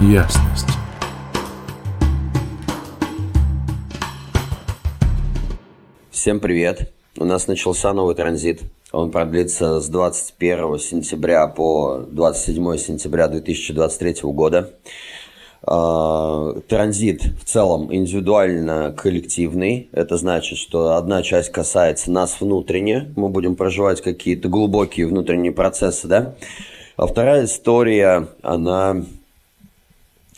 ясность. Всем привет! У нас начался новый транзит. Он продлится с 21 сентября по 27 сентября 2023 года. А, транзит в целом индивидуально коллективный. Это значит, что одна часть касается нас внутренне. Мы будем проживать какие-то глубокие внутренние процессы, да? А вторая история, она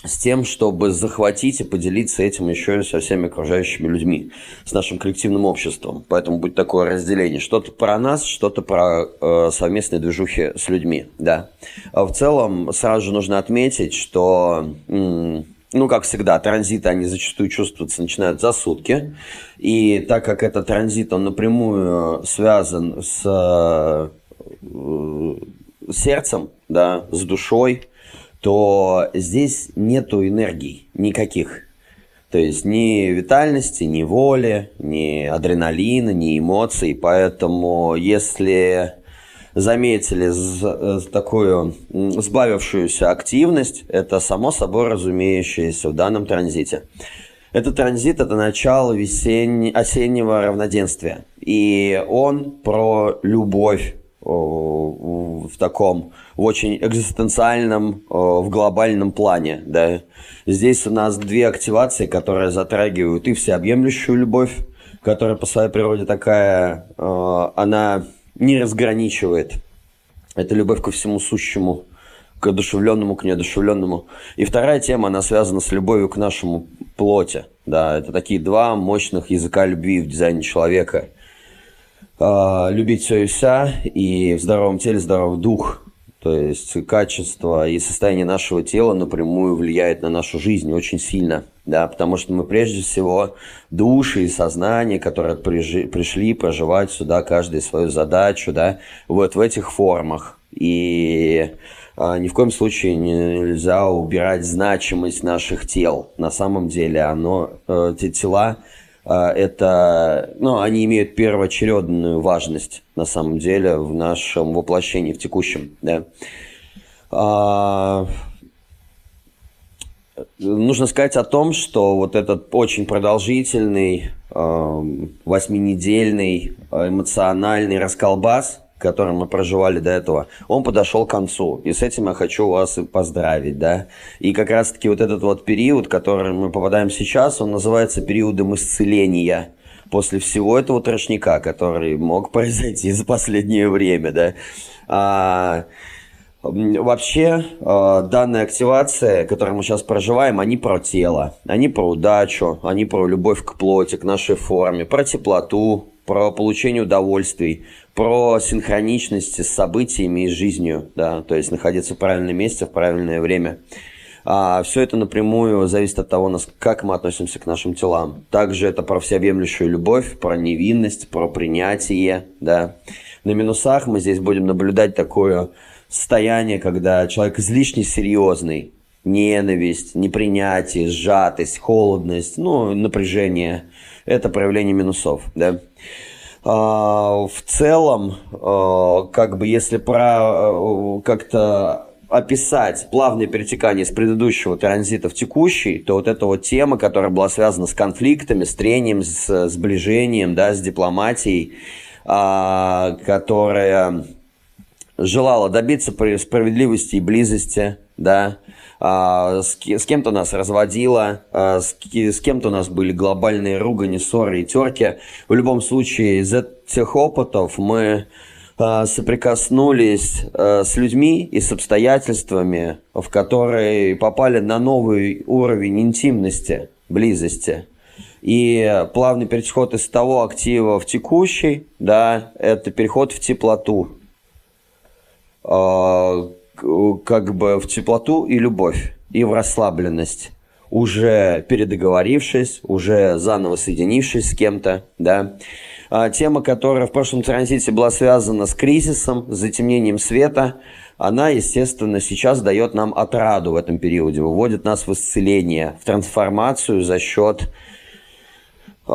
с тем, чтобы захватить и поделиться этим еще и со всеми окружающими людьми, с нашим коллективным обществом. Поэтому будет такое разделение. Что-то про нас, что-то про э, совместные движухи с людьми. Да. А в целом сразу же нужно отметить, что... М- ну, как всегда, транзиты, они зачастую чувствуются, начинают за сутки. И так как этот транзит, он напрямую связан с э, сердцем, да, с душой, то здесь нету энергий никаких. То есть ни витальности, ни воли, ни адреналина, ни эмоций. Поэтому если заметили такую сбавившуюся активность, это само собой разумеющееся в данном транзите. Этот транзит – это начало весенне- осеннего равноденствия. И он про любовь в таком, в очень экзистенциальном, в глобальном плане, да. Здесь у нас две активации, которые затрагивают и всеобъемлющую любовь, которая по своей природе такая, она не разграничивает. Это любовь ко всему сущему, к одушевленному, к неодушевленному. И вторая тема, она связана с любовью к нашему плоти. Да, это такие два мощных языка любви в дизайне человека – любить все и вся, и в здоровом теле здоровый дух. То есть качество и состояние нашего тела напрямую влияет на нашу жизнь очень сильно, да, потому что мы прежде всего души и сознание, которые прижи, пришли проживать сюда каждую свою задачу, да, вот в этих формах. И а, ни в коем случае нельзя убирать значимость наших тел. На самом деле оно, э, эти тела а, это, ну, они имеют первоочередную важность на самом деле в нашем воплощении, в текущем, да. А, нужно сказать о том, что вот этот очень продолжительный, восьминедельный эмоциональный расколбас – который мы проживали до этого, он подошел к концу. И с этим я хочу вас поздравить, да. И как раз-таки вот этот вот период, который мы попадаем сейчас, он называется периодом исцеления после всего этого трошника, который мог произойти за последнее время, да. А, Вообще, данная активация, которую мы сейчас проживаем, они про тело, они про удачу, они про любовь к плоти, к нашей форме, про теплоту, про получение удовольствий, про синхроничность с событиями и жизнью, да, то есть находиться в правильном месте в правильное время. А все это напрямую зависит от того, как мы относимся к нашим телам. Также это про всеобъемлющую любовь, про невинность, про принятие, да. На минусах мы здесь будем наблюдать такое состояние, когда человек излишне серьезный, ненависть, непринятие, сжатость, холодность, ну, напряжение. Это проявление минусов, да. А, в целом, а, как бы если про а, как-то описать плавное перетекание с предыдущего транзита в текущий, то вот эта вот тема, которая была связана с конфликтами, с трением, с сближением, да, с дипломатией, которая желала добиться справедливости и близости, да, а, с, кем-то нас разводило, а, с, с кем-то у нас были глобальные ругани, ссоры и терки. В любом случае, из этих опытов мы а, соприкоснулись с людьми и с обстоятельствами, в которые попали на новый уровень интимности, близости. И плавный переход из того актива в текущий, да, это переход в теплоту как бы в теплоту и любовь, и в расслабленность, уже передоговорившись, уже заново соединившись с кем-то, да. А тема, которая в прошлом транзите была связана с кризисом, с затемнением света, она, естественно, сейчас дает нам отраду в этом периоде, выводит нас в исцеление, в трансформацию за счет э,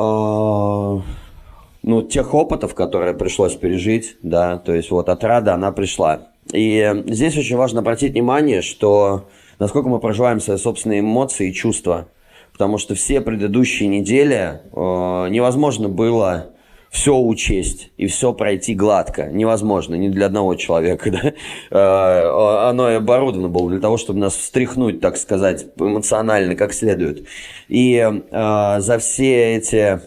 ну, тех опытов, которые пришлось пережить, да, то есть вот отрада, она пришла. И здесь очень важно обратить внимание, что насколько мы проживаем свои собственные эмоции и чувства. Потому что все предыдущие недели э, невозможно было все учесть и все пройти гладко. Невозможно, не для одного человека. Да? Э, оно и оборудовано было для того, чтобы нас встряхнуть, так сказать, эмоционально как следует. И э, за все эти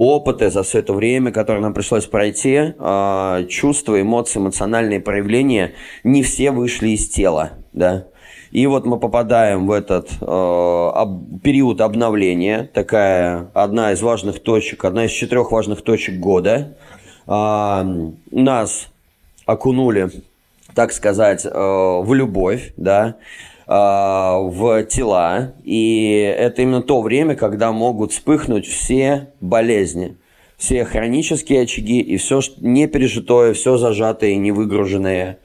опыты, за все это время, которое нам пришлось пройти, э, чувства, эмоции, эмоциональные проявления, не все вышли из тела. Да? И вот мы попадаем в этот э, об, период обновления, такая одна из важных точек, одна из четырех важных точек года. Э, нас окунули, так сказать, в любовь, да, в тела. И это именно то время, когда могут вспыхнуть все болезни все хронические очаги и все не пережитое, все зажатое и невыгруженное.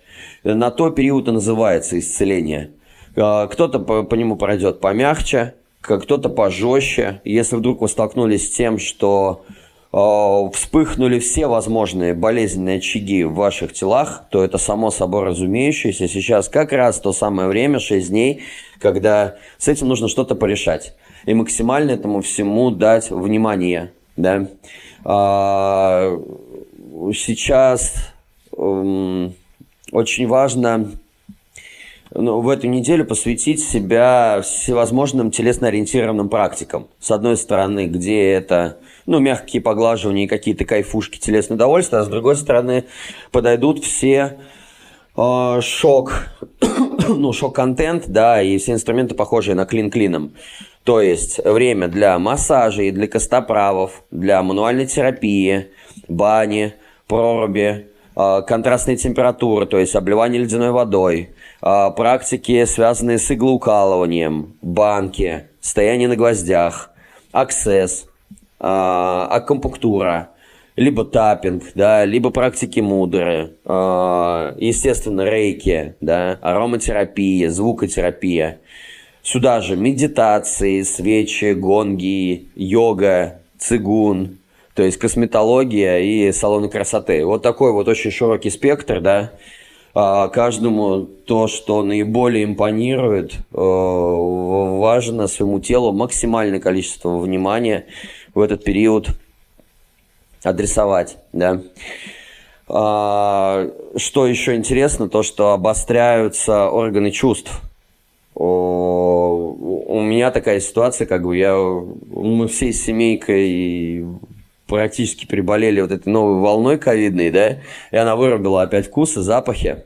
На то период и называется исцеление. А, кто-то по, по нему пройдет помягче, кто-то пожестче. Если вдруг вы столкнулись с тем, что вспыхнули все возможные болезненные очаги в ваших телах, то это само собой разумеющееся. Сейчас как раз то самое время, 6 дней, когда с этим нужно что-то порешать. И максимально этому всему дать внимание. Да? А, сейчас э, очень важно ну, в эту неделю посвятить себя всевозможным телесно-ориентированным практикам. С одной стороны, где это ну, мягкие поглаживания и какие-то кайфушки, телесное удовольствие, а с другой стороны, подойдут все э, шок, ну, шок-контент, да, и все инструменты, похожие на клин клином. То есть время для массажей, для костоправов, для мануальной терапии, бани, проруби, э, контрастной температуры, то есть обливание ледяной водой, а, практики, связанные с иглоукалыванием, банки, стояние на гвоздях, аксесс, а, акумпунктура, либо таппинг, да, либо практики мудры, а, естественно, рейки, да, ароматерапия, звукотерапия. Сюда же медитации, свечи, гонги, йога, цигун, то есть косметология и салоны красоты. Вот такой вот очень широкий спектр, да, а, каждому то, что наиболее импонирует, э, важно своему телу максимальное количество внимания в этот период адресовать, да. А, что еще интересно, то, что обостряются органы чувств. У меня такая ситуация, как бы я, мы всей семейкой практически приболели вот этой новой волной ковидной, да, и она вырубила опять вкусы, запахи.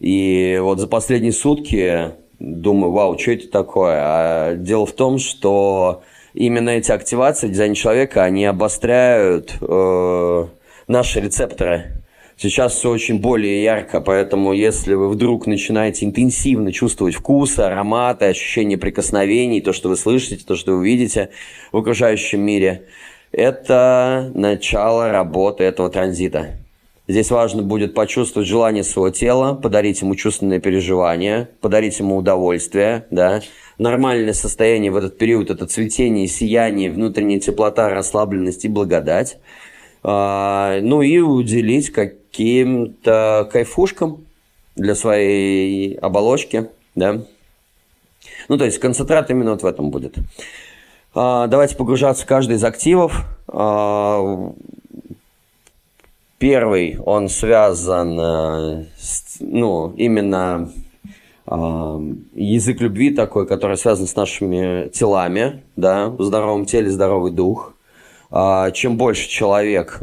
И вот за последние сутки думаю, вау, что это такое? А дело в том, что именно эти активации дизайн человека, они обостряют э, наши рецепторы. Сейчас все очень более ярко, поэтому если вы вдруг начинаете интенсивно чувствовать вкусы, ароматы, ощущения прикосновений, то, что вы слышите, то, что вы видите в окружающем мире – это начало работы этого транзита. Здесь важно будет почувствовать желание своего тела, подарить ему чувственное переживание, подарить ему удовольствие, да. Нормальное состояние в этот период – это цветение, сияние, внутренняя теплота, расслабленность и благодать. А, ну и уделить каким-то кайфушкам для своей оболочки, да. Ну, то есть концентрат именно вот в этом будет. А, давайте погружаться в каждый из активов. А, первый, он связан э, с, ну, именно а, язык любви такой, который связан с нашими телами, да, в здоровом теле здоровый дух. Чем больше человек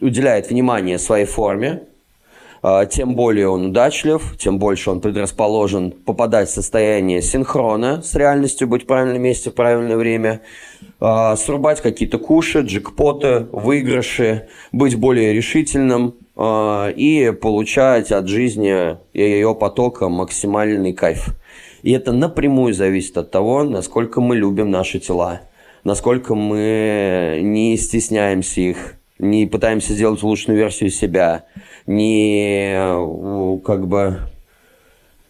уделяет внимание своей форме, тем более он удачлив, тем больше он предрасположен попадать в состояние синхрона с реальностью, быть в правильном месте в правильное время, а, срубать какие-то куши, джекпоты, выигрыши, быть более решительным а, и получать от жизни и ее потока максимальный кайф. И это напрямую зависит от того, насколько мы любим наши тела, насколько мы не стесняемся их, не пытаемся сделать лучшую версию себя, не как бы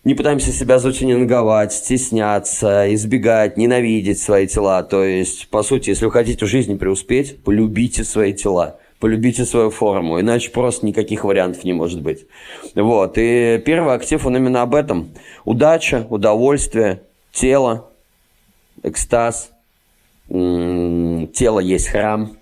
не пытаемся себя затюнинговать, стесняться, избегать, ненавидеть свои тела. То есть, по сути, если вы хотите в жизни преуспеть, полюбите свои тела. полюбите свою форму, иначе просто никаких вариантов не может быть. Вот, и первый актив, он именно об этом. Удача, удовольствие, тело, экстаз, тело есть храм.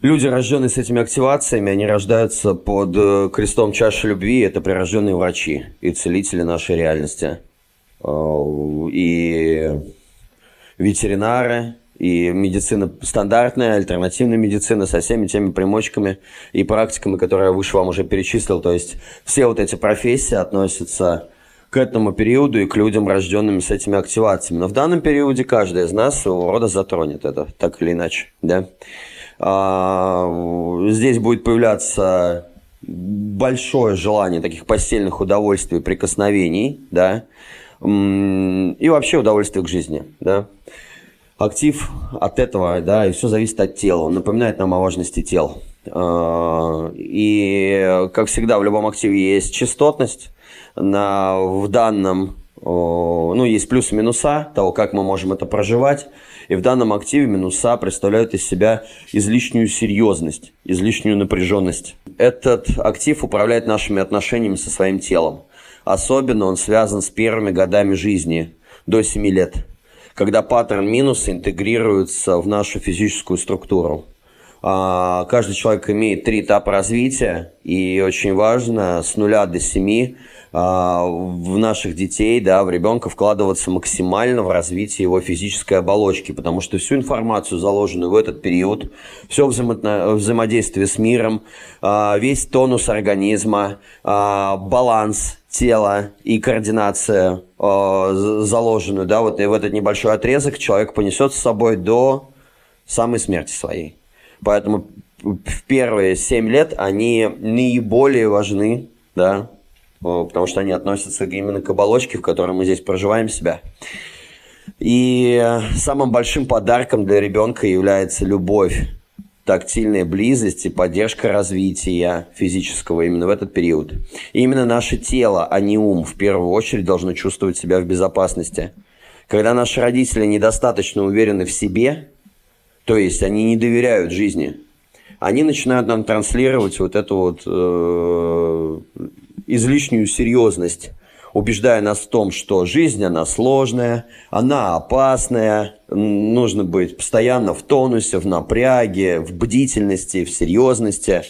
Люди, рожденные с этими активациями, они рождаются под э, крестом чаши любви. Это прирожденные врачи и целители нашей реальности. И ветеринары, и медицина стандартная, альтернативная медицина со всеми теми примочками и практиками, которые я выше вам уже перечислил. То есть все вот эти профессии относятся к этому периоду и к людям, рожденным с этими активациями. Но в данном периоде каждый из нас своего рода затронет это, так или иначе. Да? А, здесь будет появляться большое желание таких постельных удовольствий, прикосновений, да, и вообще удовольствие к жизни, да актив от этого, да, и все зависит от тела. Он напоминает нам о важности тел. А, и, как всегда, в любом активе есть частотность. На, в данном, ну, есть плюсы и минуса того, как мы можем это проживать. И в данном активе минуса представляют из себя излишнюю серьезность, излишнюю напряженность. Этот актив управляет нашими отношениями со своим телом. Особенно он связан с первыми годами жизни, до 7 лет когда паттерн минуса интегрируется в нашу физическую структуру. А, каждый человек имеет три этапа развития, и очень важно с нуля до семи в наших детей, да, в ребенка вкладываться максимально в развитие его физической оболочки, потому что всю информацию, заложенную в этот период, все взаимо- взаимодействие с миром, а, весь тонус организма, баланс тела и координация заложенную, да, вот в этот небольшой отрезок человек понесет с собой до самой смерти своей. Поэтому в первые семь лет они наиболее важны, да, потому что они относятся именно к оболочке, в которой мы здесь проживаем себя. И самым большим подарком для ребенка является любовь тактильная близость и поддержка развития физического именно в этот период. И именно наше тело, а не ум, в первую очередь должно чувствовать себя в безопасности. Когда наши родители недостаточно уверены в себе, то есть они не доверяют жизни, они начинают нам транслировать вот эту вот э, излишнюю серьезность убеждая нас в том, что жизнь, она сложная, она опасная, нужно быть постоянно в тонусе, в напряге, в бдительности, в серьезности.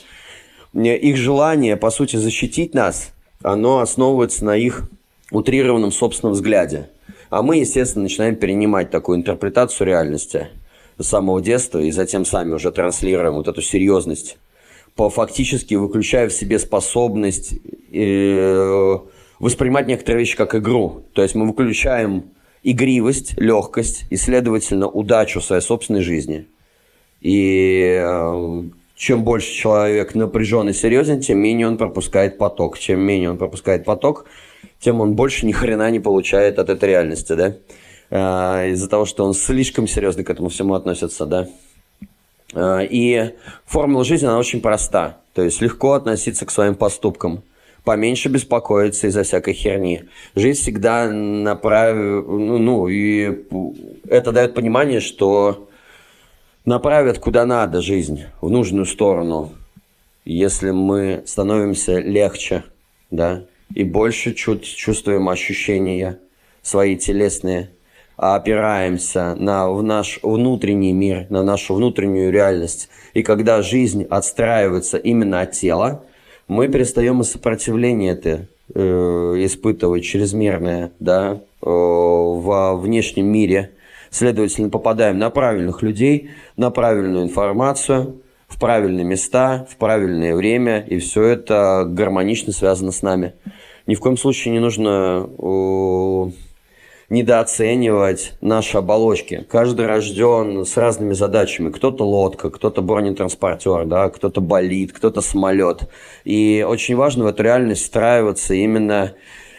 Их желание, по сути, защитить нас, оно основывается на их утрированном собственном взгляде. А мы, естественно, начинаем перенимать такую интерпретацию реальности с самого детства и затем сами уже транслируем вот эту серьезность, по фактически выключая в себе способность э, воспринимать некоторые вещи как игру. То есть мы выключаем игривость, легкость и, следовательно, удачу своей собственной жизни. И э, чем больше человек напряжен и серьезен, тем менее он пропускает поток. Чем менее он пропускает поток, тем он больше ни хрена не получает от этой реальности, да? Э, из-за того, что он слишком серьезно к этому всему относится, да? Э, и формула жизни, она очень проста. То есть легко относиться к своим поступкам – поменьше беспокоиться из-за всякой херни. Жизнь всегда направит, ну, ну, и это дает понимание, что направят куда надо жизнь, в нужную сторону, если мы становимся легче, да, и больше чувствуем ощущения свои телесные, а опираемся на в наш внутренний мир, на нашу внутреннюю реальность. И когда жизнь отстраивается именно от тела, мы перестаем и сопротивление это э, испытывать чрезмерное, да, э, во внешнем мире. Следовательно, попадаем на правильных людей, на правильную информацию, в правильные места, в правильное время, и все это гармонично связано с нами. Ни в коем случае не нужно э, недооценивать наши оболочки. Каждый рожден с разными задачами. Кто-то лодка, кто-то бронетранспортер, да, кто-то болит, кто-то самолет. И очень важно в эту реальность встраиваться именно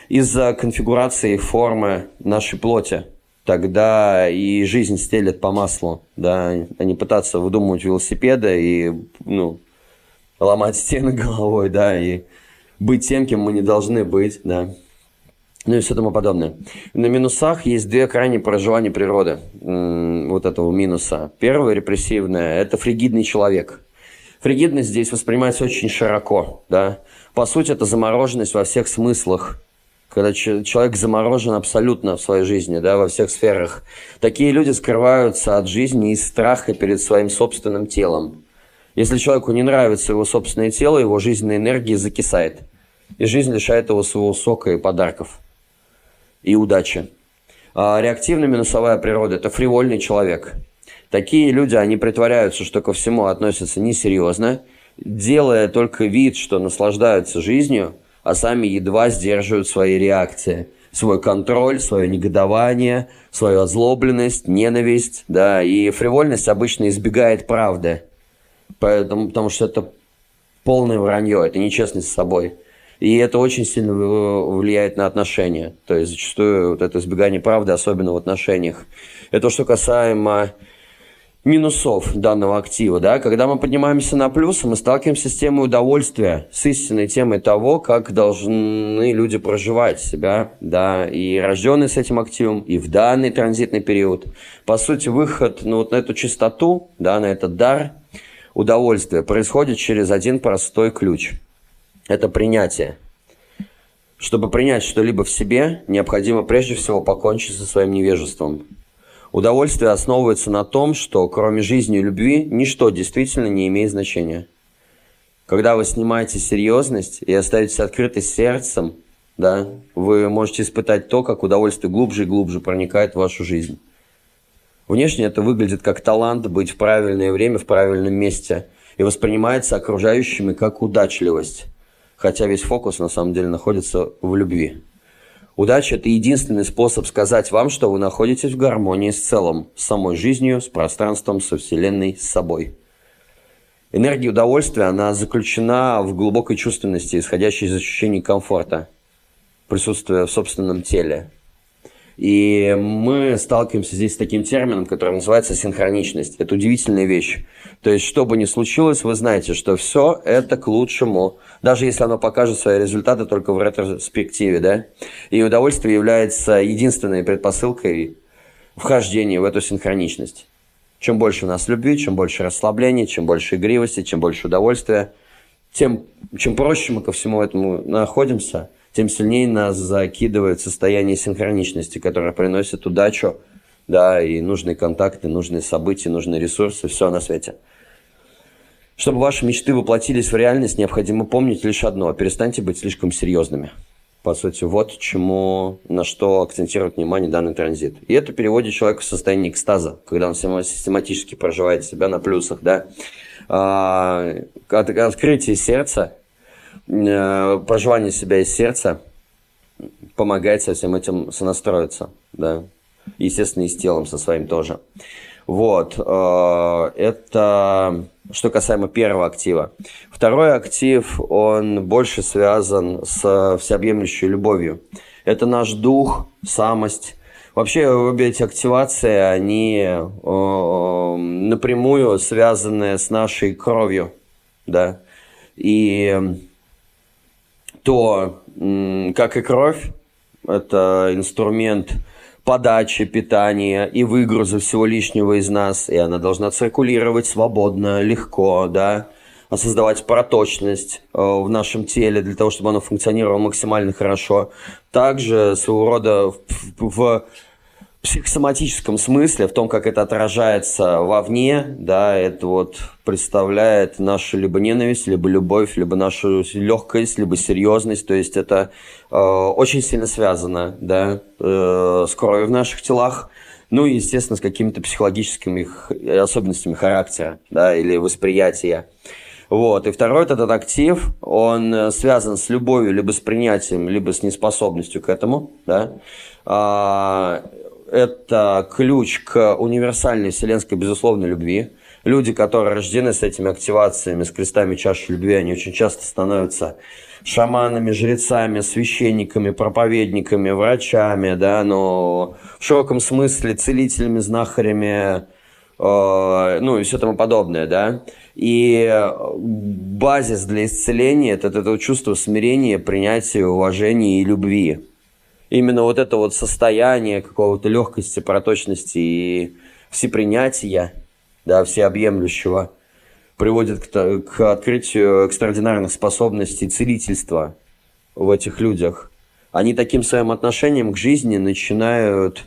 из-за конфигурации формы нашей плоти. Тогда и жизнь стелет по маслу, да, а не пытаться выдумывать велосипеды и, ну, ломать стены головой, да, и быть тем, кем мы не должны быть, да. Ну и все тому подобное. На минусах есть две крайние проживания природы вот этого минуса. Первое, репрессивное, это фригидный человек. Фригидность здесь воспринимается очень широко, да. По сути, это замороженность во всех смыслах когда человек заморожен абсолютно в своей жизни, да, во всех сферах. Такие люди скрываются от жизни из страха перед своим собственным телом. Если человеку не нравится его собственное тело, его жизненная энергия закисает. И жизнь лишает его своего сока и подарков. И удачи. А реактивная минусовая природа – это фривольный человек. Такие люди, они притворяются, что ко всему относятся несерьезно, делая только вид, что наслаждаются жизнью – а сами едва сдерживают свои реакции. Свой контроль, свое негодование, свою озлобленность, ненависть, да, и фривольность обычно избегает правды, поэтому, потому что это полное вранье, это нечестность с собой. И это очень сильно влияет на отношения. То есть зачастую вот это избегание правды, особенно в отношениях. Это что касаемо минусов данного актива, да, когда мы поднимаемся на плюсы, мы сталкиваемся с темой удовольствия, с истинной темой того, как должны люди проживать себя, да, и рожденные с этим активом, и в данный транзитный период. По сути, выход ну, вот на эту чистоту, да, на этот дар удовольствия происходит через один простой ключ. Это принятие. Чтобы принять что-либо в себе, необходимо прежде всего покончить со своим невежеством. Удовольствие основывается на том, что кроме жизни и любви ничто действительно не имеет значения. Когда вы снимаете серьезность и оставите открытой сердцем, да, вы можете испытать то, как удовольствие глубже и глубже проникает в вашу жизнь. Внешне это выглядит как талант быть в правильное время в правильном месте и воспринимается окружающими как удачливость, хотя весь фокус на самом деле находится в любви. Удача – это единственный способ сказать вам, что вы находитесь в гармонии с целым, с самой жизнью, с пространством, со Вселенной, с собой. Энергия удовольствия, она заключена в глубокой чувственности, исходящей из ощущений комфорта, присутствия в собственном теле, и мы сталкиваемся здесь с таким термином, который называется синхроничность. Это удивительная вещь. То есть, что бы ни случилось, вы знаете, что все это к лучшему. Даже если оно покажет свои результаты только в ретроспективе, да? И удовольствие является единственной предпосылкой вхождения в эту синхроничность. Чем больше у нас любви, чем больше расслабления, чем больше игривости, чем больше удовольствия, тем чем проще мы ко всему этому находимся – тем сильнее нас закидывает состояние синхроничности, которое приносит удачу, да, и нужные контакты, нужные события, нужные ресурсы, все на свете. Чтобы ваши мечты воплотились в реальность, необходимо помнить лишь одно – перестаньте быть слишком серьезными. По сути, вот чему, на что акцентирует внимание данный транзит. И это переводит человека в состояние экстаза, когда он систематически проживает себя на плюсах, да. А, открытие сердца проживание себя из сердца помогает со всем этим сонастроиться, да. Естественно, и с телом со своим тоже. Вот. Э, это что касаемо первого актива. Второй актив, он больше связан с всеобъемлющей любовью. Это наш дух, самость. Вообще, обе эти активации, они э, напрямую связаны с нашей кровью, да. И то, как и кровь, это инструмент подачи питания и выгруза всего лишнего из нас, и она должна циркулировать свободно, легко, да, а создавать проточность э, в нашем теле для того, чтобы оно функционировало максимально хорошо. Также своего рода в, в психосоматическом смысле, в том, как это отражается вовне, да, это вот представляет нашу либо ненависть, либо любовь, либо нашу легкость, либо серьезность, то есть это э, очень сильно связано, да, э, с кровью в наших телах, ну и, естественно, с какими-то психологическими особенностями характера, да, или восприятия. Вот. И второй этот актив, он связан с любовью, либо с принятием, либо с неспособностью к этому, да. А, это ключ к универсальной вселенской безусловной любви. Люди, которые рождены с этими активациями, с крестами чаши любви, они очень часто становятся шаманами, жрецами, священниками, проповедниками, врачами, да, но в широком смысле целителями, знахарями, э, ну и все тому подобное, да. И базис для исцеления – это это чувство смирения, принятия, уважения и любви. Именно вот это вот состояние какого-то легкости, проточности и всепринятия, да, всеобъемлющего, приводит к, к открытию экстраординарных способностей целительства в этих людях. Они таким своим отношением к жизни начинают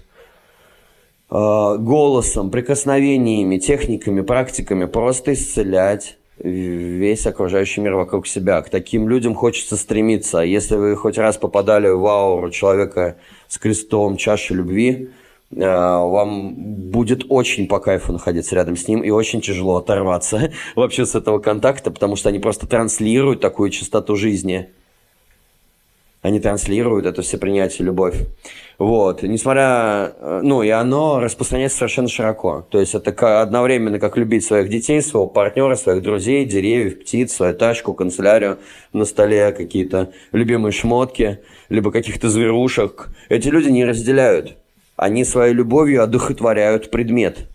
э, голосом, прикосновениями, техниками, практиками просто исцелять весь окружающий мир вокруг себя. К таким людям хочется стремиться. Если вы хоть раз попадали в ауру человека с крестом чаши любви, э, вам будет очень по кайфу находиться рядом с ним и очень тяжело оторваться вообще с этого контакта, потому что они просто транслируют такую частоту жизни – они транслируют это все принятие, любовь. Вот, несмотря, э, ну, и оно распространяется совершенно широко. То есть это одновременно как любить своих детей, своего партнера, своих друзей, деревьев, птиц, свою тачку, канцелярию на столе, какие-то любимые шмотки, либо каких-то зверушек. Эти люди не разделяют. Они своей любовью одухотворяют предмет.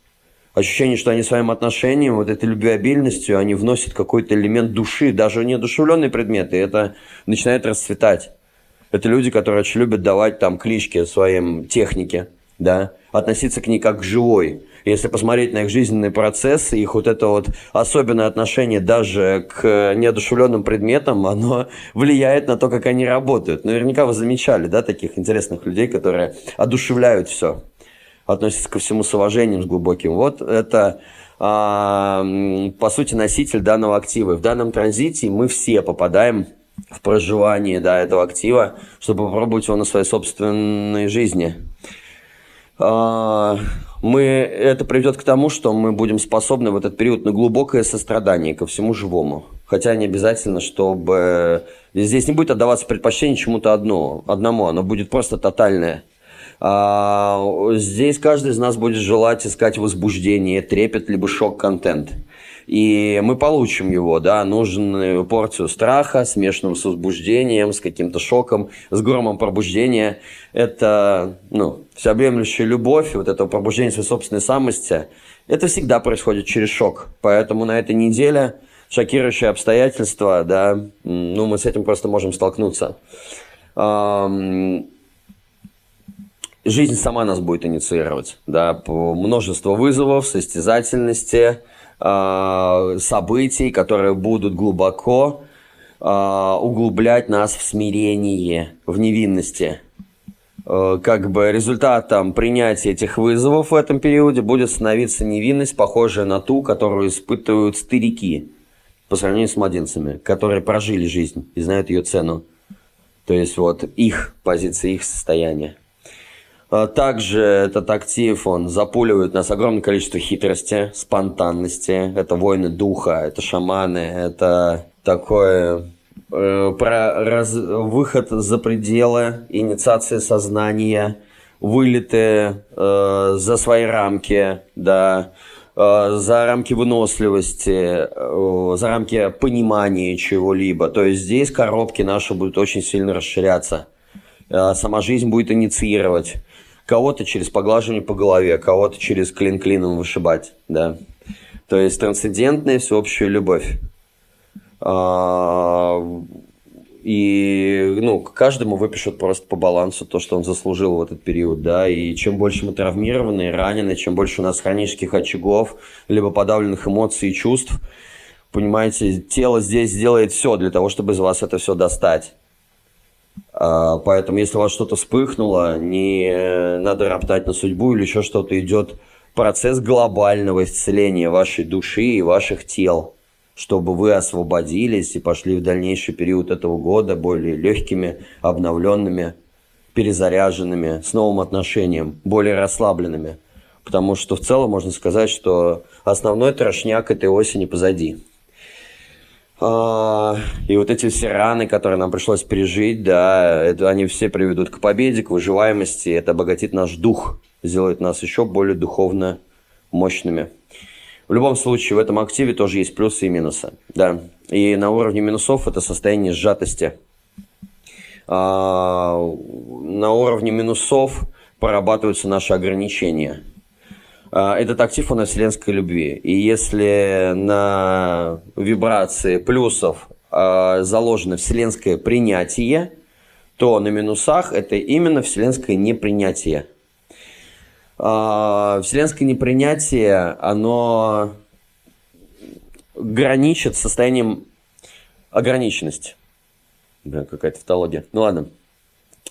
Ощущение, что они своим отношением, вот этой любвеобильностью, они вносят какой-то элемент души, даже неодушевленные предметы, это начинает расцветать. Это люди, которые очень любят давать там клички своим технике, да, относиться к ней как к живой. Если посмотреть на их жизненные процессы, их вот это вот особенное отношение даже к неодушевленным предметам, оно влияет на то, как они работают. Наверняка вы замечали, да, таких интересных людей, которые одушевляют все, относятся ко всему с уважением, с глубоким. Вот это а, по сути, носитель данного актива. В данном транзите мы все попадаем в проживании да, этого актива, чтобы попробовать его на своей собственной жизни. А, мы, это приведет к тому, что мы будем способны в этот период на глубокое сострадание ко всему живому. Хотя не обязательно, чтобы... Здесь не будет отдаваться предпочтение чему-то одному, одному, оно будет просто тотальное. А, здесь каждый из нас будет желать искать возбуждение, трепет, либо шок-контент – и мы получим его, да, нужную порцию страха, смешанного с возбуждением, с каким-то шоком, с громом пробуждения. Это, ну, всеобъемлющая любовь, вот это пробуждение своей собственной самости, это всегда происходит через шок. Поэтому на этой неделе шокирующие обстоятельства, да, ну, мы с этим просто можем столкнуться. Жизнь сама нас будет инициировать, да, множество вызовов, состязательности, Э, событий, которые будут глубоко э, углублять нас в смирение, в невинности. Э, как бы результатом принятия этих вызовов в этом периоде будет становиться невинность, похожая на ту, которую испытывают старики по сравнению с младенцами, которые прожили жизнь и знают ее цену. То есть вот их позиция, их состояние. А также этот актив, он запуливает нас огромное количество хитрости, спонтанности. Это воины духа, это шаманы, это такое э, про раз, выход за пределы, инициация сознания, вылеты э, за свои рамки, да, э, за рамки выносливости, э, за рамки понимания чего-либо. То есть здесь коробки наши будут очень сильно расширяться. Э, сама жизнь будет инициировать кого-то через поглаживание по голове, кого-то через клин клином вышибать, да. То есть трансцендентная всеобщая любовь. А, и, ну, каждому выпишут просто по балансу то, что он заслужил в этот период, да, и чем больше мы травмированы, ранены, чем больше у нас хронических очагов, либо подавленных эмоций и чувств, понимаете, тело здесь сделает все для того, чтобы из вас это все достать. А, поэтому, если у вас что-то вспыхнуло, не надо роптать на судьбу или еще что-то. Идет процесс глобального исцеления вашей души и ваших тел, чтобы вы освободились и пошли в дальнейший период этого года более легкими, обновленными, перезаряженными, с новым отношением, более расслабленными. Потому что в целом можно сказать, что основной трошняк этой осени позади. А, и вот эти все раны, которые нам пришлось пережить, да, это, они все приведут к победе, к выживаемости. Это обогатит наш дух, сделает нас еще более духовно мощными. В любом случае, в этом активе тоже есть плюсы и минусы. Да. И на уровне минусов это состояние сжатости. А, на уровне минусов прорабатываются наши ограничения – этот актив, он о вселенской любви. И если на вибрации плюсов а, заложено вселенское принятие, то на минусах это именно вселенское непринятие. А, вселенское непринятие, оно граничит с состоянием ограниченности. Бля, какая-то тавтология. Ну ладно.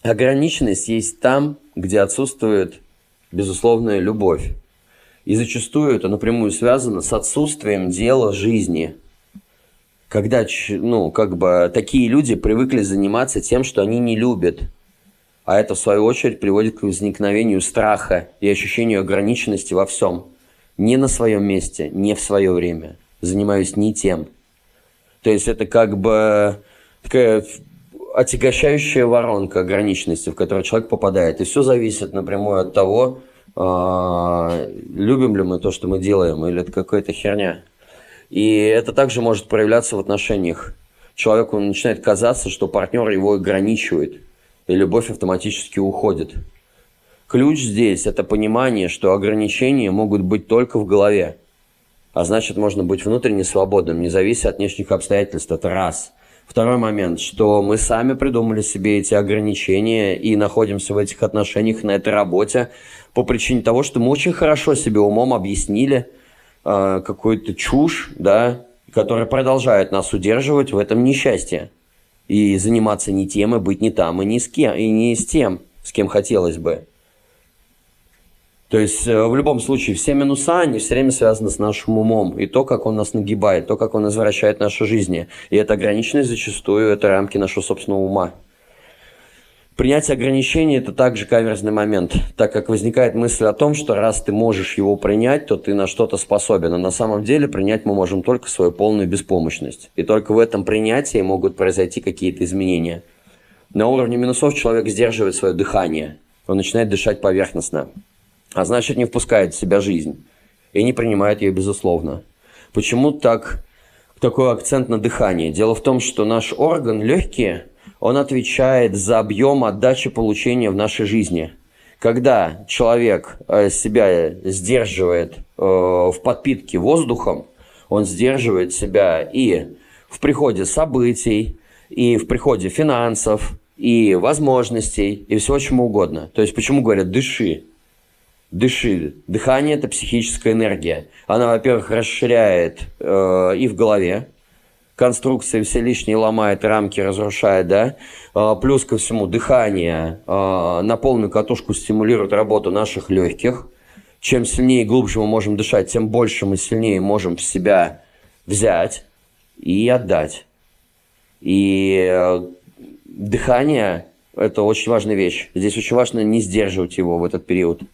Ограниченность есть там, где отсутствует безусловная любовь. И зачастую это напрямую связано с отсутствием дела жизни. Когда, ну, как бы такие люди привыкли заниматься тем, что они не любят. А это, в свою очередь, приводит к возникновению страха и ощущению ограниченности во всем. Не на своем месте, не в свое время. Занимаюсь не тем. То есть это как бы такая отягощающая воронка ограниченности, в которую человек попадает. И все зависит напрямую от того, любим ли мы то, что мы делаем, или это какая-то херня. И это также может проявляться в отношениях. Человеку начинает казаться, что партнер его ограничивает, и любовь автоматически уходит. Ключ здесь – это понимание, что ограничения могут быть только в голове. А значит, можно быть внутренне свободным, не завися от внешних обстоятельств. Это раз. Второй момент, что мы сами придумали себе эти ограничения и находимся в этих отношениях на этой работе по причине того, что мы очень хорошо себе умом объяснили э, какую-то чушь, да, которая продолжает нас удерживать в этом несчастье. И заниматься не тем, и быть не там, и не с кем, и не с тем, с кем хотелось бы. То есть э, в любом случае все минуса, они все время связаны с нашим умом. И то, как он нас нагибает, то, как он извращает наши жизни. И это ограниченность зачастую, это рамки нашего собственного ума. Принятие ограничений – это также каверзный момент, так как возникает мысль о том, что раз ты можешь его принять, то ты на что-то способен. А на самом деле принять мы можем только свою полную беспомощность. И только в этом принятии могут произойти какие-то изменения. На уровне минусов человек сдерживает свое дыхание. Он начинает дышать поверхностно а значит не впускает в себя жизнь и не принимает ее безусловно. Почему так, такой акцент на дыхание? Дело в том, что наш орган, легкие, он отвечает за объем отдачи получения в нашей жизни. Когда человек э, себя сдерживает э, в подпитке воздухом, он сдерживает себя и в приходе событий, и в приходе финансов, и возможностей, и всего чему угодно. То есть почему говорят «дыши»? дыши. Дыхание – это психическая энергия. Она, во-первых, расширяет э, и в голове, конструкции все лишние ломает, рамки разрушает, да. Э, плюс ко всему, дыхание э, на полную катушку стимулирует работу наших легких. Чем сильнее и глубже мы можем дышать, тем больше мы сильнее можем в себя взять и отдать. И э, дыхание – это очень важная вещь. Здесь очень важно не сдерживать его в этот период –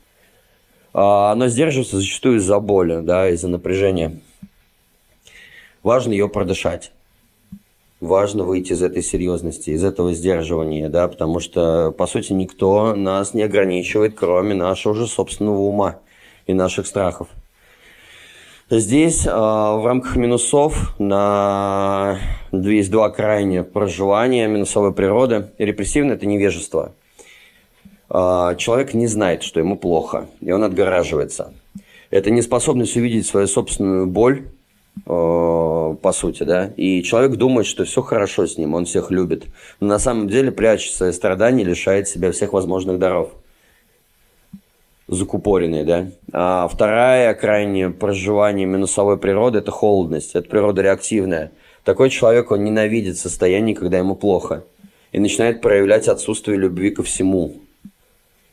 а, оно сдерживается зачастую из-за боли, да, из-за напряжения. Важно ее продышать. Важно выйти из этой серьезности, из этого сдерживания, да, потому что, по сути, никто нас не ограничивает, кроме нашего же собственного ума и наших страхов. Здесь э, в рамках минусов на есть два крайне проживания минусовой природы. Репрессивное – это невежество – а, человек не знает, что ему плохо, и он отгораживается. Это неспособность увидеть свою собственную боль, а, по сути, да, и человек думает, что все хорошо с ним, он всех любит, но на самом деле прячет свои страдания, лишает себя всех возможных даров. Закупоренный, да. А вторая крайне проживание минусовой природы – это холодность, это природа реактивная. Такой человек, он ненавидит состояние, когда ему плохо, и начинает проявлять отсутствие любви ко всему –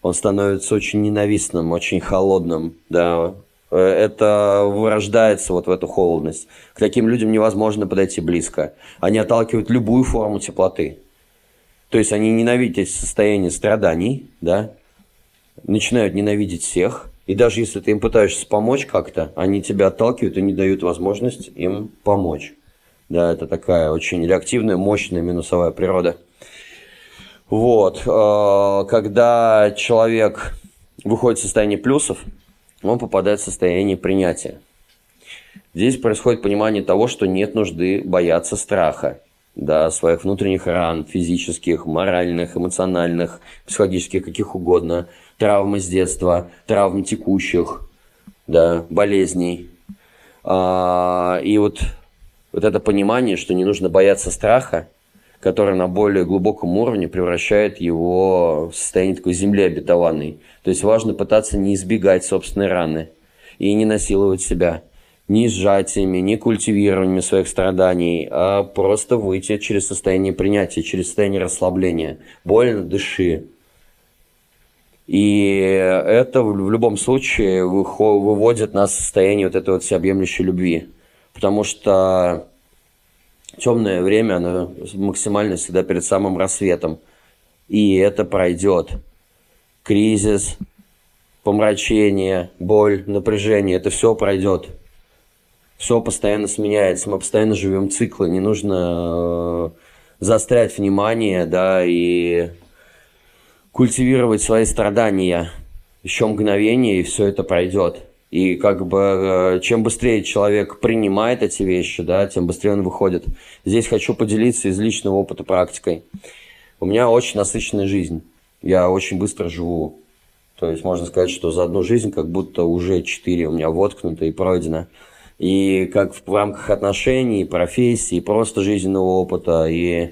он становится очень ненавистным, очень холодным, да, э, это вырождается вот в эту холодность. К таким людям невозможно подойти близко. Они отталкивают любую форму теплоты. То есть они ненавидят состояние страданий, да, начинают ненавидеть всех, и даже если ты им пытаешься помочь как-то, они тебя отталкивают и не дают возможность им помочь. Да, это такая очень реактивная, мощная минусовая природа. Вот. Э, когда человек выходит в состояние плюсов, он попадает в состояние принятия. Здесь происходит понимание того, что нет нужды бояться страха, да, своих внутренних ран, физических, моральных, эмоциональных, психологических, каких угодно, травмы с детства, травм текущих, да, болезней. А, и вот, вот это понимание, что не нужно бояться страха – которая на более глубоком уровне превращает его в состояние такой земли обетованной. То есть важно пытаться не избегать собственной раны и не насиловать себя не сжатиями, не культивированием своих страданий, а просто выйти через состояние принятия, через состояние расслабления. Больно, дыши. И это в любом случае выводит нас в состояние вот этой вот всеобъемлющей любви. Потому что темное время, оно максимально всегда перед самым рассветом. И это пройдет. Кризис, помрачение, боль, напряжение, это все пройдет. Все постоянно сменяется, мы постоянно живем циклы, не нужно э, заострять внимание, да, и культивировать свои страдания. Еще мгновение, и все это пройдет. И как бы э, чем быстрее человек принимает эти вещи, да, тем быстрее он выходит. Здесь хочу поделиться из личного опыта практикой. У меня очень насыщенная жизнь. Я очень быстро живу. То есть можно сказать, что за одну жизнь как будто уже четыре у меня воткнуто и пройдено. И как в рамках отношений, профессии, просто жизненного опыта, и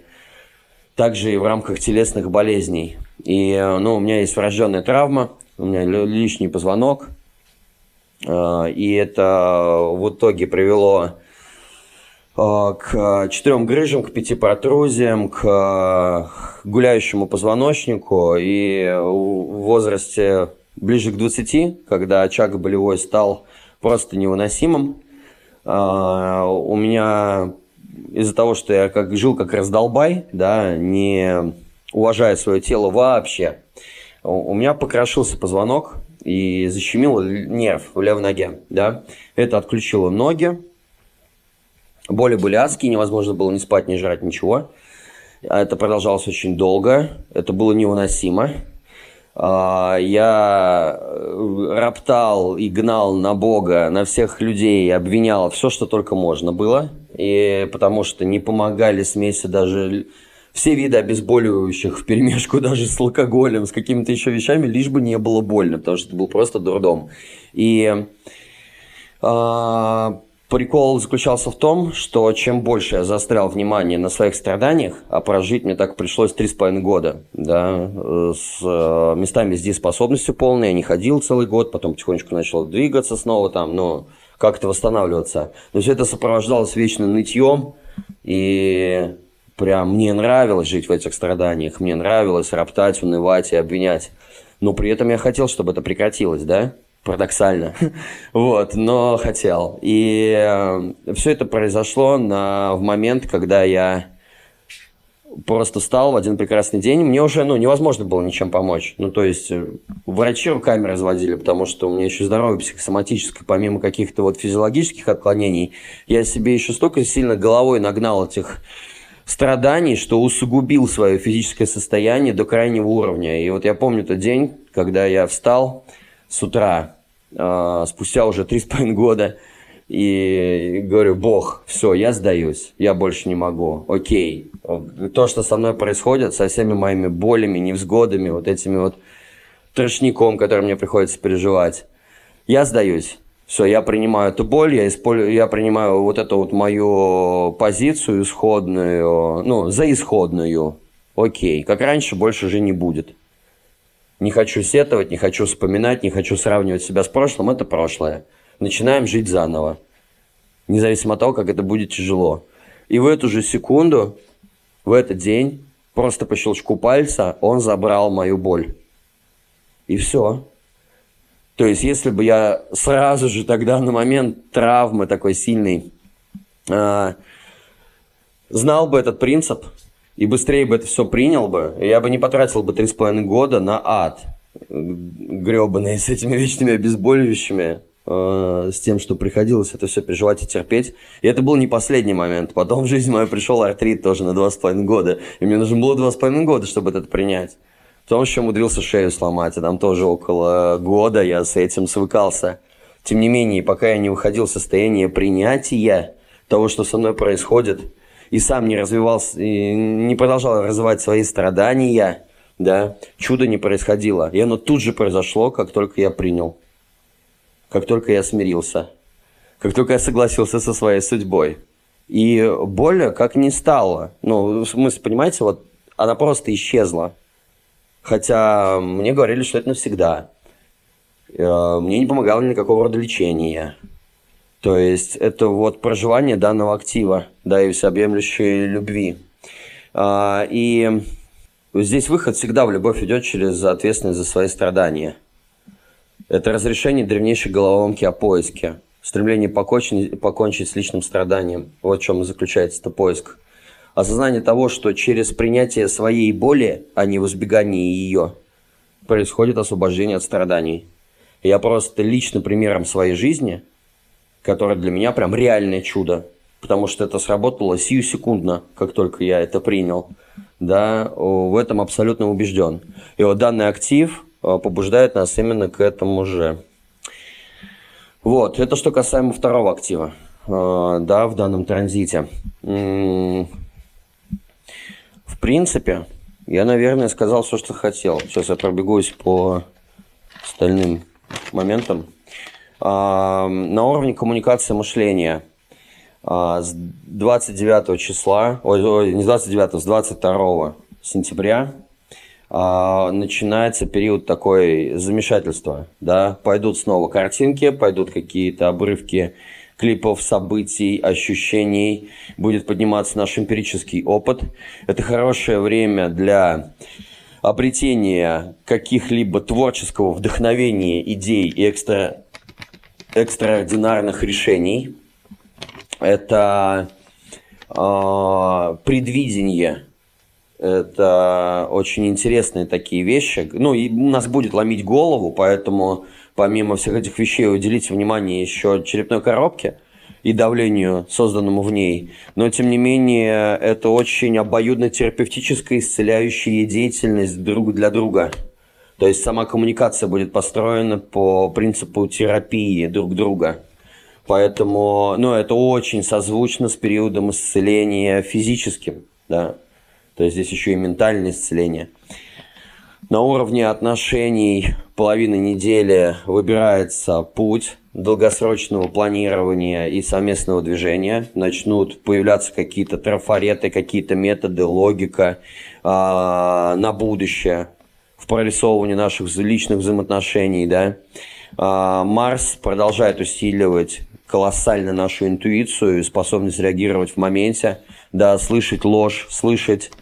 также и в рамках телесных болезней. И ну, у меня есть врожденная травма, у меня лишний позвонок, и это в итоге привело а, к четырем грыжам, к пяти протрузиям, к гуляющему позвоночнику. И в возрасте ближе к 20, когда очаг болевой стал просто невыносимым, а, у меня из-за того, что я как жил как раздолбай, да, не уважая свое тело вообще, у меня покрошился позвонок, и защемило нерв в левой ноге, да. Это отключило ноги, боли были адские, невозможно было ни спать, ни жрать, ничего. Это продолжалось очень долго, это было невыносимо. А, я э, роптал и гнал на Бога, на всех людей, обвинял все, что только можно было. И потому что не помогали смеси даже все виды обезболивающих в перемешку даже с алкоголем, с какими-то еще вещами, лишь бы не было больно, потому что это был просто дурдом. И а, прикол заключался в том, что чем больше я заострял внимание на своих страданиях, а прожить мне так пришлось три с половиной года, да, с э, местами с дееспособностью полной, я не ходил целый год, потом потихонечку начал двигаться снова там, но как-то восстанавливаться. Но все это сопровождалось вечно нытьем, и прям мне нравилось жить в этих страданиях, мне нравилось роптать, унывать и обвинять. Но при этом я хотел, чтобы это прекратилось, да? Парадоксально. вот, но хотел. И э, все это произошло на, в момент, когда я просто встал в один прекрасный день, мне уже ну, невозможно было ничем помочь. Ну, то есть, э, врачи руками разводили, потому что у меня еще здоровье психосоматическое, помимо каких-то вот физиологических отклонений, я себе еще столько сильно головой нагнал этих страданий, что усугубил свое физическое состояние до крайнего уровня. И вот я помню тот день, когда я встал с утра, э, спустя уже три с половиной года, и говорю, Бог, все, я сдаюсь, я больше не могу, окей. То, что со мной происходит, со всеми моими болями, невзгодами, вот этими вот трошником, который мне приходится переживать, я сдаюсь. Все, я принимаю эту боль, я, использую, я принимаю вот эту вот мою позицию исходную, ну, за исходную. Окей, как раньше больше уже не будет. Не хочу сетовать, не хочу вспоминать, не хочу сравнивать себя с прошлым, это прошлое. Начинаем жить заново. Независимо от того, как это будет тяжело. И в эту же секунду, в этот день, просто по щелчку пальца, он забрал мою боль. И все. То есть, если бы я сразу же тогда на момент травмы такой сильной э, знал бы этот принцип и быстрее бы это все принял бы, я бы не потратил бы три с половиной года на ад гребаный с этими вечными обезболивающими, э, с тем, что приходилось это все переживать и терпеть. И это был не последний момент. Потом в жизнь мою пришел артрит тоже на два с половиной года. И мне нужно было два с половиной года, чтобы это принять. Потом еще умудрился шею сломать, и там тоже около года я с этим свыкался. Тем не менее, пока я не выходил в состояние принятия того, что со мной происходит, и сам не развивался, и не продолжал развивать свои страдания, да, чудо не происходило. И оно тут же произошло, как только я принял. Как только я смирился. Как только я согласился со своей судьбой. И боль как не стало. Ну, в смысле, понимаете, вот она просто исчезла. Хотя мне говорили, что это навсегда. Э, мне не помогало никакого рода лечения. То есть это вот проживание данного актива, да, и всеобъемлющей любви. А, и здесь выход всегда в любовь идет через ответственность за свои страдания. Это разрешение древнейшей головоломки о поиске, стремление покончить, покончить с личным страданием. Вот в чем заключается это поиск. Осознание того, что через принятие своей боли, а не в избегании ее, происходит освобождение от страданий. Я просто лично примером своей жизни – которое для меня прям реальное чудо, потому что это сработало сию секундно, как только я это принял. Да, в этом абсолютно убежден. И вот данный актив э, побуждает нас именно к этому же. Вот, это что касаемо второго актива, э, да, в данном транзите. В принципе, я, наверное, сказал все, что хотел. Сейчас я пробегусь по остальным моментам. На уровне коммуникации мышления. А, с 29 числа, ой, ой не с 29, с 22 сентября а, начинается период такой замешательства, да, пойдут снова картинки, пойдут какие-то обрывки клипов, событий, ощущений, будет подниматься наш эмпирический опыт. Это хорошее время для обретения каких-либо творческого вдохновения, идей и экстра экстраординарных решений. Это э, предвидение. Это очень интересные такие вещи. Ну, и у нас будет ломить голову, поэтому помимо всех этих вещей уделите внимание еще черепной коробке и давлению, созданному в ней. Но, тем не менее, это очень обоюдно-терапевтическая, исцеляющая деятельность друг для друга – то есть сама коммуникация будет построена по принципу терапии друг друга. Поэтому, ну, это очень созвучно с периодом исцеления физическим, да. То есть здесь еще и ментальное исцеление. На уровне отношений половины недели выбирается путь долгосрочного планирования и совместного движения. Начнут появляться какие-то трафареты, какие-то методы, логика э, на будущее в прорисовывании наших личных взаимоотношений, да. А, Марс продолжает усиливать колоссально нашу интуицию и способность реагировать в моменте, да, слышать ложь, слышать э,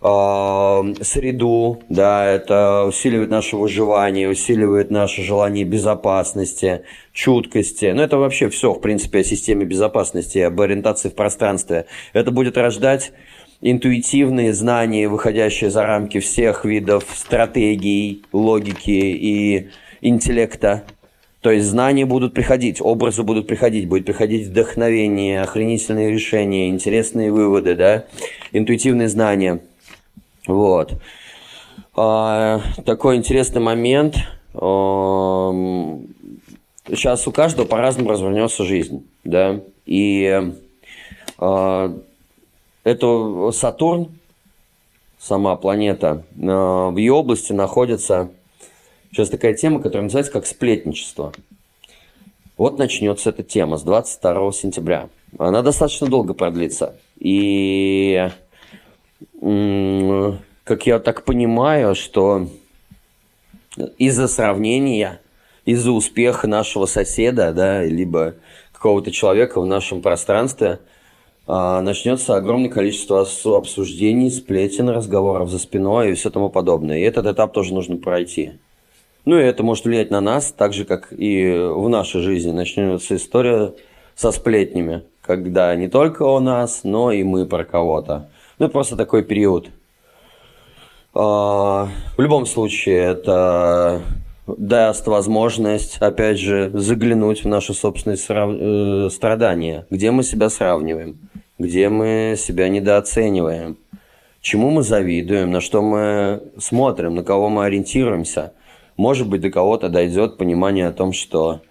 среду, да, это усиливает наше выживание, усиливает наше желание безопасности, чуткости. Ну, это вообще все, в принципе, о системе безопасности, об ориентации в пространстве. Это будет рождать интуитивные знания, выходящие за рамки всех видов стратегий, логики и интеллекта. То есть знания будут приходить, образы будут приходить, будет приходить вдохновение, охренительные решения, интересные выводы, да, интуитивные знания. Вот. А, такой интересный момент. сейчас у каждого по-разному развернется жизнь, да, и а, это Сатурн, сама планета, э, в ее области находится сейчас такая тема, которая называется как сплетничество. Вот начнется эта тема с 22 сентября. Она достаточно долго продлится. И, как я так понимаю, что из-за сравнения, из-за успеха нашего соседа, да, либо какого-то человека в нашем пространстве – а, начнется огромное количество обсуждений, сплетен, разговоров за спиной и все тому подобное. И этот этап тоже нужно пройти. Ну и это может влиять на нас, так же, как и в нашей жизни начнется история со сплетнями, когда не только о нас, но и мы про кого-то. Ну, просто такой период. А, в любом случае, это даст возможность, опять же, заглянуть в наши собственные э, страдания, где мы себя сравниваем? Где мы себя недооцениваем, чему мы завидуем, на что мы смотрим, на кого мы ориентируемся. Может быть, до кого-то дойдет понимание о том, что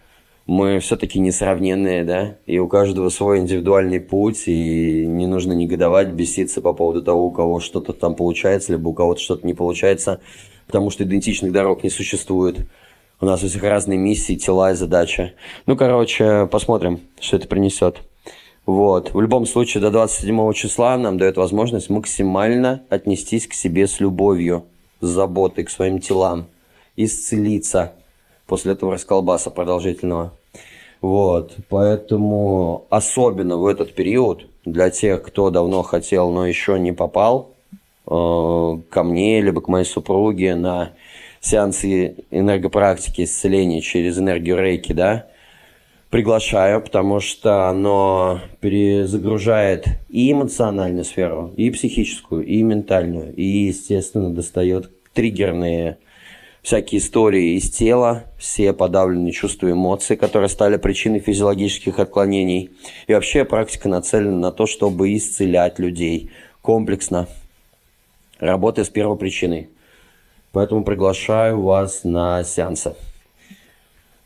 мы все-таки несравненные, да, и у каждого свой индивидуальный путь, и не нужно негодовать, беситься по поводу того, у кого что-то там получается, либо у кого-то что-то не получается, потому что идентичных дорог не существует. У нас у всех разные миссии, тела и задачи. Ну, короче, посмотрим, что это принесет. Вот. В любом случае, до 27 числа нам дает возможность максимально отнестись к себе с любовью, с заботой к своим телам, исцелиться после этого расколбаса продолжительного. Вот. Поэтому особенно в этот период для тех, кто давно хотел, но еще не попал э, ко мне, либо к моей супруге на сеансы энергопрактики исцеления через энергию рейки, да, приглашаю, потому что оно перезагружает и эмоциональную сферу, и психическую, и ментальную, и, естественно, достает триггерные всякие истории из тела, все подавленные чувства и эмоции, которые стали причиной физиологических отклонений. И вообще практика нацелена на то, чтобы исцелять людей комплексно, работая с первой причиной. Поэтому приглашаю вас на сеансы.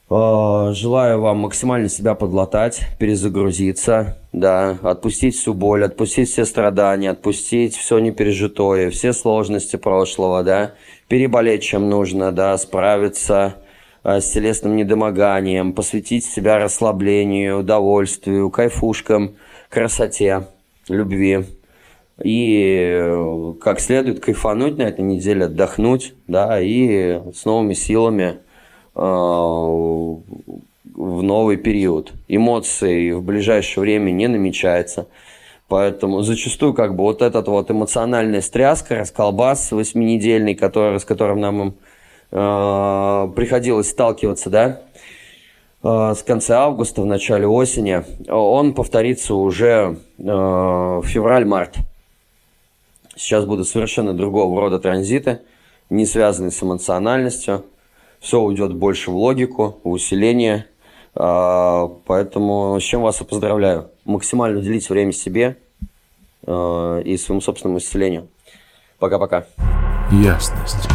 А, желаю вам максимально себя подлатать, перезагрузиться, да, отпустить всю боль, отпустить все страдания, отпустить все непережитое, все сложности прошлого, да, переболеть чем нужно, да, справиться а, с телесным недомоганием, посвятить себя расслаблению, удовольствию, кайфушкам, красоте, любви. И как следует кайфануть на этой неделе, отдохнуть, да, и с новыми силами – а, в новый период. Эмоций в ближайшее время не намечается. Поэтому зачастую как бы вот этот вот эмоциональная стряска, расколбас восьминедельный, который, с которым нам э, приходилось сталкиваться, да, э, с конца августа, в начале осени, он повторится уже э, в февраль-март. Сейчас будут совершенно другого рода транзиты, не связанные с эмоциональностью все уйдет больше в логику, в усиление. А, поэтому с чем вас и поздравляю. Максимально уделить время себе и своему собственному исцелению. Пока-пока. Ясность.